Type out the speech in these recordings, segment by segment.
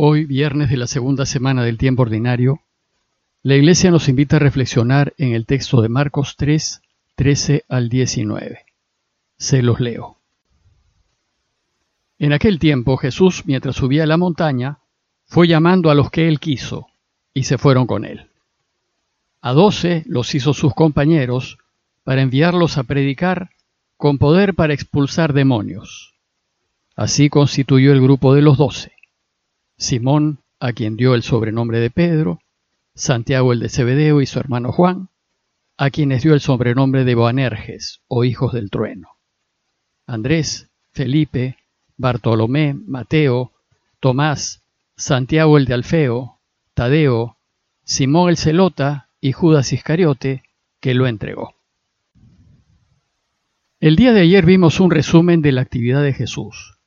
Hoy, viernes de la segunda semana del tiempo ordinario, la Iglesia nos invita a reflexionar en el texto de Marcos 3, 13 al 19. Se los leo. En aquel tiempo Jesús, mientras subía a la montaña, fue llamando a los que él quiso, y se fueron con él. A doce los hizo sus compañeros para enviarlos a predicar con poder para expulsar demonios. Así constituyó el grupo de los doce. Simón, a quien dio el sobrenombre de Pedro, Santiago el de Zebedeo y su hermano Juan, a quienes dio el sobrenombre de Boanerges o hijos del trueno. Andrés, Felipe, Bartolomé, Mateo, Tomás, Santiago el de Alfeo, Tadeo, Simón el Celota y Judas Iscariote, que lo entregó. El día de ayer vimos un resumen de la actividad de Jesús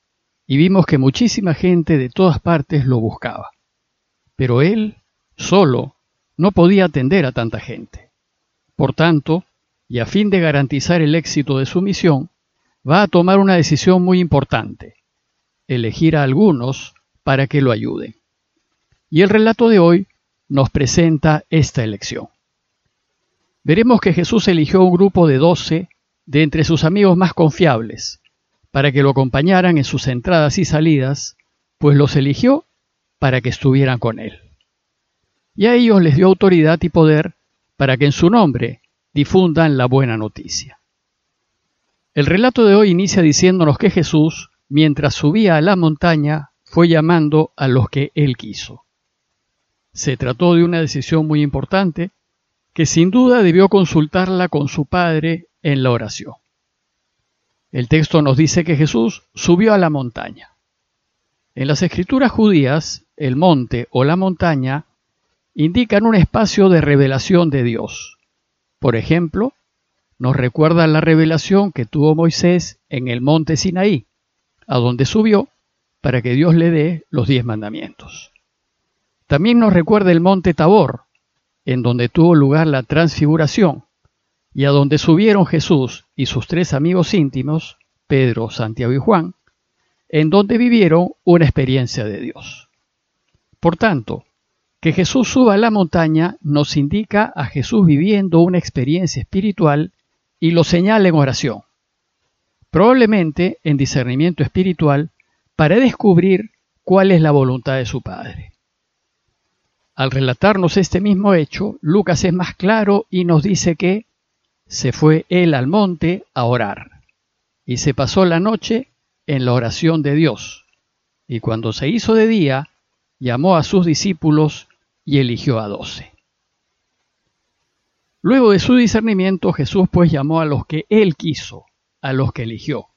y vimos que muchísima gente de todas partes lo buscaba. Pero él, solo, no podía atender a tanta gente. Por tanto, y a fin de garantizar el éxito de su misión, va a tomar una decisión muy importante, elegir a algunos para que lo ayuden. Y el relato de hoy nos presenta esta elección. Veremos que Jesús eligió un grupo de doce de entre sus amigos más confiables, para que lo acompañaran en sus entradas y salidas, pues los eligió para que estuvieran con él. Y a ellos les dio autoridad y poder para que en su nombre difundan la buena noticia. El relato de hoy inicia diciéndonos que Jesús, mientras subía a la montaña, fue llamando a los que él quiso. Se trató de una decisión muy importante que sin duda debió consultarla con su Padre en la oración. El texto nos dice que Jesús subió a la montaña. En las escrituras judías, el monte o la montaña indican un espacio de revelación de Dios. Por ejemplo, nos recuerda la revelación que tuvo Moisés en el monte Sinaí, a donde subió para que Dios le dé los diez mandamientos. También nos recuerda el monte Tabor, en donde tuvo lugar la transfiguración, y a donde subieron Jesús y sus tres amigos íntimos, Pedro, Santiago y Juan, en donde vivieron una experiencia de Dios. Por tanto, que Jesús suba a la montaña nos indica a Jesús viviendo una experiencia espiritual y lo señala en oración, probablemente en discernimiento espiritual, para descubrir cuál es la voluntad de su Padre. Al relatarnos este mismo hecho, Lucas es más claro y nos dice que se fue él al monte a orar y se pasó la noche en la oración de Dios. Y cuando se hizo de día, llamó a sus discípulos y eligió a doce. Luego de su discernimiento, Jesús pues llamó a los que él quiso, a los que eligió.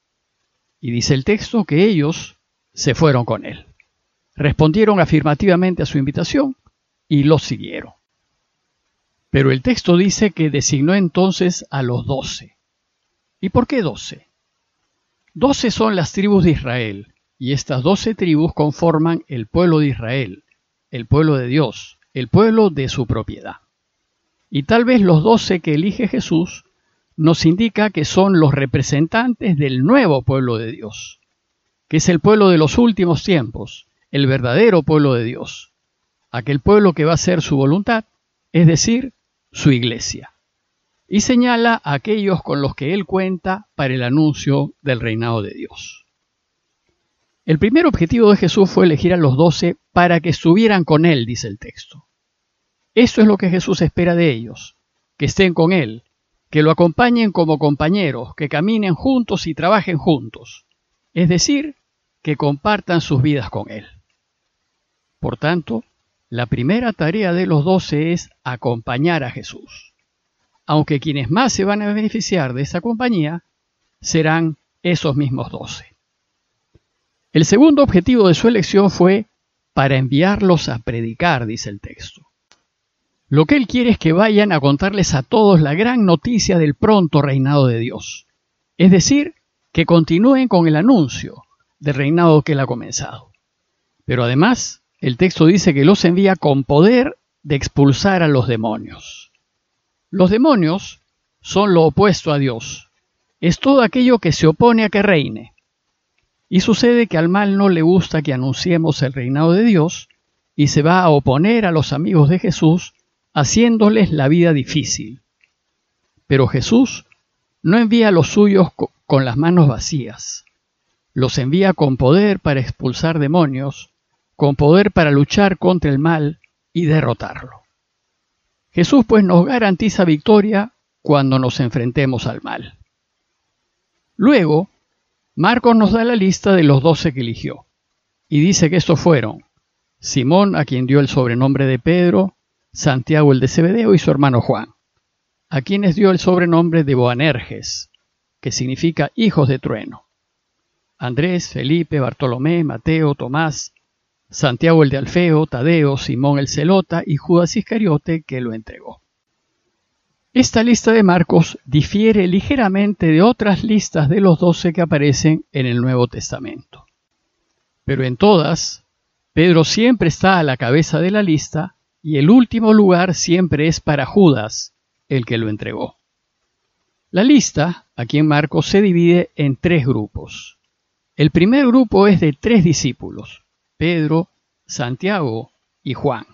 Y dice el texto que ellos se fueron con él. Respondieron afirmativamente a su invitación y lo siguieron. Pero el texto dice que designó entonces a los doce. ¿Y por qué doce? Doce son las tribus de Israel, y estas doce tribus conforman el pueblo de Israel, el pueblo de Dios, el pueblo de su propiedad. Y tal vez los doce que elige Jesús nos indica que son los representantes del nuevo pueblo de Dios, que es el pueblo de los últimos tiempos, el verdadero pueblo de Dios, aquel pueblo que va a hacer su voluntad, es decir, su iglesia, y señala a aquellos con los que él cuenta para el anuncio del reinado de Dios. El primer objetivo de Jesús fue elegir a los doce para que estuvieran con él, dice el texto. Esto es lo que Jesús espera de ellos, que estén con él, que lo acompañen como compañeros, que caminen juntos y trabajen juntos, es decir, que compartan sus vidas con él. Por tanto, la primera tarea de los doce es acompañar a Jesús, aunque quienes más se van a beneficiar de esa compañía serán esos mismos doce. El segundo objetivo de su elección fue para enviarlos a predicar, dice el texto. Lo que él quiere es que vayan a contarles a todos la gran noticia del pronto reinado de Dios, es decir, que continúen con el anuncio del reinado que él ha comenzado. Pero además, el texto dice que los envía con poder de expulsar a los demonios. Los demonios son lo opuesto a Dios. Es todo aquello que se opone a que reine. Y sucede que al mal no le gusta que anunciemos el reinado de Dios y se va a oponer a los amigos de Jesús, haciéndoles la vida difícil. Pero Jesús no envía a los suyos con las manos vacías. Los envía con poder para expulsar demonios, con poder para luchar contra el mal y derrotarlo. Jesús pues nos garantiza victoria cuando nos enfrentemos al mal. Luego, Marcos nos da la lista de los doce que eligió, y dice que estos fueron Simón, a quien dio el sobrenombre de Pedro, Santiago el de Cebedeo y su hermano Juan, a quienes dio el sobrenombre de Boanerges, que significa hijos de trueno. Andrés, Felipe, Bartolomé, Mateo, Tomás, Santiago el de Alfeo, Tadeo, Simón el Celota y Judas Iscariote que lo entregó. Esta lista de Marcos difiere ligeramente de otras listas de los doce que aparecen en el Nuevo Testamento. Pero en todas, Pedro siempre está a la cabeza de la lista y el último lugar siempre es para Judas, el que lo entregó. La lista, aquí en Marcos, se divide en tres grupos. El primer grupo es de tres discípulos, Pedro, Santiago y Juan.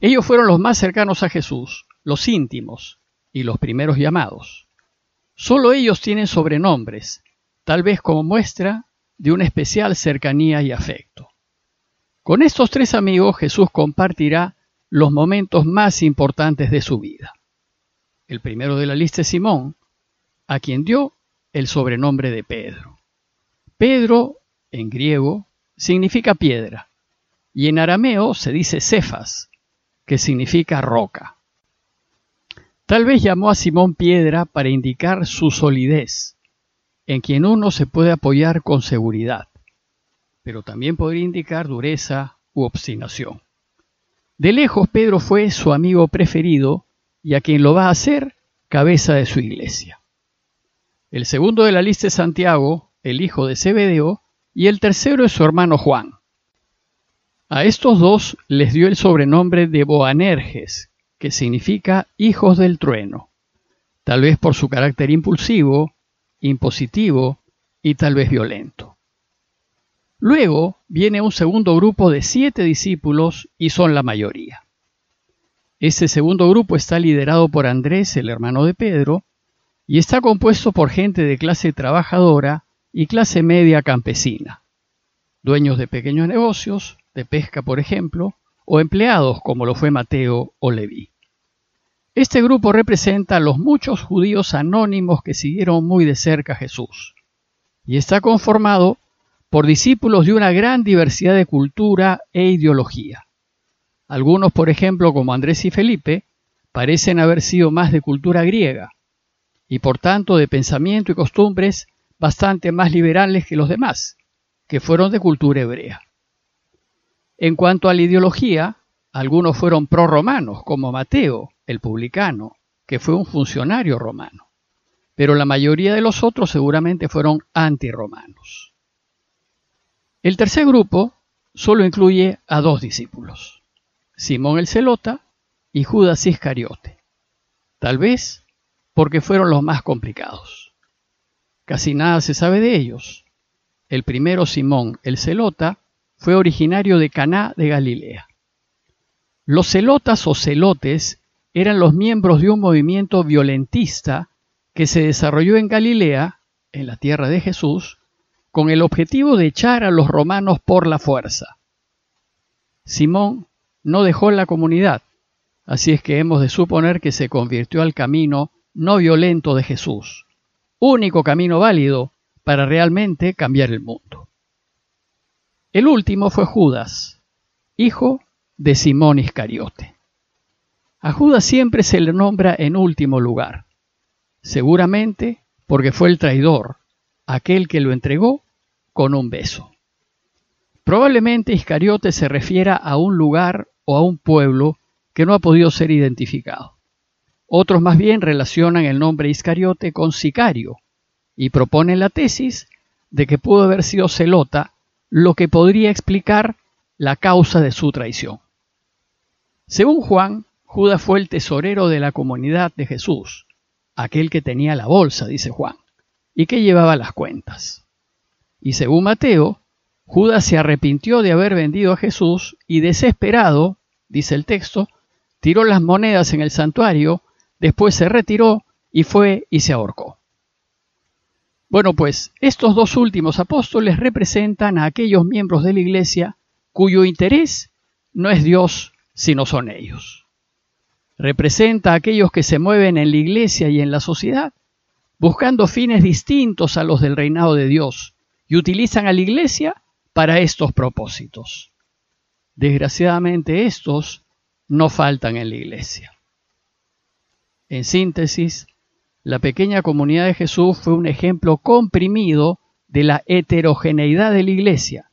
Ellos fueron los más cercanos a Jesús, los íntimos y los primeros llamados. Solo ellos tienen sobrenombres, tal vez como muestra de una especial cercanía y afecto. Con estos tres amigos Jesús compartirá los momentos más importantes de su vida. El primero de la lista es Simón, a quien dio el sobrenombre de Pedro. Pedro, en griego, significa piedra, y en arameo se dice cefas, que significa roca. Tal vez llamó a Simón piedra para indicar su solidez, en quien uno se puede apoyar con seguridad, pero también podría indicar dureza u obstinación. De lejos Pedro fue su amigo preferido y a quien lo va a hacer cabeza de su iglesia. El segundo de la lista es Santiago, el hijo de Zebedeo, y el tercero es su hermano Juan. A estos dos les dio el sobrenombre de Boanerges, que significa hijos del trueno, tal vez por su carácter impulsivo, impositivo y tal vez violento. Luego viene un segundo grupo de siete discípulos y son la mayoría. Este segundo grupo está liderado por Andrés, el hermano de Pedro, y está compuesto por gente de clase trabajadora y clase media campesina, dueños de pequeños negocios, de pesca por ejemplo, o empleados como lo fue Mateo o Leví. Este grupo representa a los muchos judíos anónimos que siguieron muy de cerca a Jesús, y está conformado por discípulos de una gran diversidad de cultura e ideología. Algunos, por ejemplo, como Andrés y Felipe, parecen haber sido más de cultura griega y por tanto de pensamiento y costumbres bastante más liberales que los demás, que fueron de cultura hebrea. En cuanto a la ideología, algunos fueron pro-romanos, como Mateo, el publicano, que fue un funcionario romano, pero la mayoría de los otros seguramente fueron anti-romanos. El tercer grupo solo incluye a dos discípulos. Simón el Celota y Judas Iscariote. Tal vez porque fueron los más complicados. Casi nada se sabe de ellos. El primero, Simón el Celota, fue originario de Caná de Galilea. Los celotas o celotes eran los miembros de un movimiento violentista que se desarrolló en Galilea, en la tierra de Jesús, con el objetivo de echar a los romanos por la fuerza. Simón no dejó la comunidad, así es que hemos de suponer que se convirtió al camino no violento de Jesús, único camino válido para realmente cambiar el mundo. El último fue Judas, hijo de Simón Iscariote. A Judas siempre se le nombra en último lugar, seguramente porque fue el traidor, aquel que lo entregó con un beso. Probablemente Iscariote se refiera a un lugar o a un pueblo que no ha podido ser identificado. Otros más bien relacionan el nombre Iscariote con sicario y proponen la tesis de que pudo haber sido celota, lo que podría explicar la causa de su traición. Según Juan, Judas fue el tesorero de la comunidad de Jesús, aquel que tenía la bolsa, dice Juan, y que llevaba las cuentas. Y según Mateo, Judas se arrepintió de haber vendido a Jesús y desesperado, dice el texto, tiró las monedas en el santuario, después se retiró y fue y se ahorcó. Bueno, pues estos dos últimos apóstoles representan a aquellos miembros de la Iglesia cuyo interés no es Dios, sino son ellos. Representa a aquellos que se mueven en la Iglesia y en la sociedad buscando fines distintos a los del reinado de Dios y utilizan a la Iglesia para estos propósitos. Desgraciadamente estos no faltan en la Iglesia. En síntesis, la pequeña comunidad de Jesús fue un ejemplo comprimido de la heterogeneidad de la Iglesia,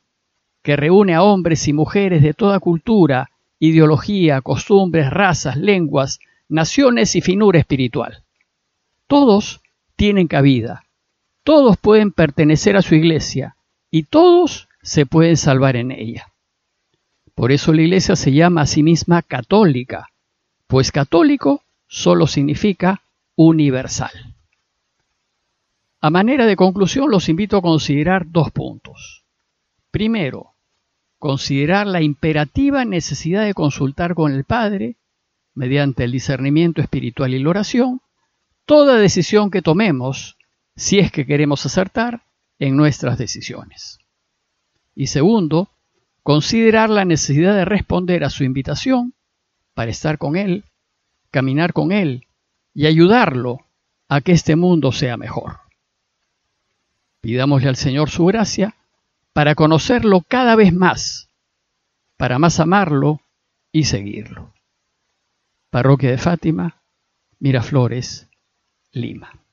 que reúne a hombres y mujeres de toda cultura, ideología, costumbres, razas, lenguas, naciones y finura espiritual. Todos tienen cabida, todos pueden pertenecer a su iglesia y todos se pueden salvar en ella. Por eso la iglesia se llama a sí misma católica, pues católico solo significa universal. A manera de conclusión, los invito a considerar dos puntos. Primero, considerar la imperativa necesidad de consultar con el Padre, mediante el discernimiento espiritual y la oración, toda decisión que tomemos, si es que queremos acertar, en nuestras decisiones. Y segundo, considerar la necesidad de responder a su invitación para estar con Él, caminar con Él y ayudarlo a que este mundo sea mejor. Pidámosle al Señor su gracia para conocerlo cada vez más, para más amarlo y seguirlo. Parroquia de Fátima, Miraflores, Lima.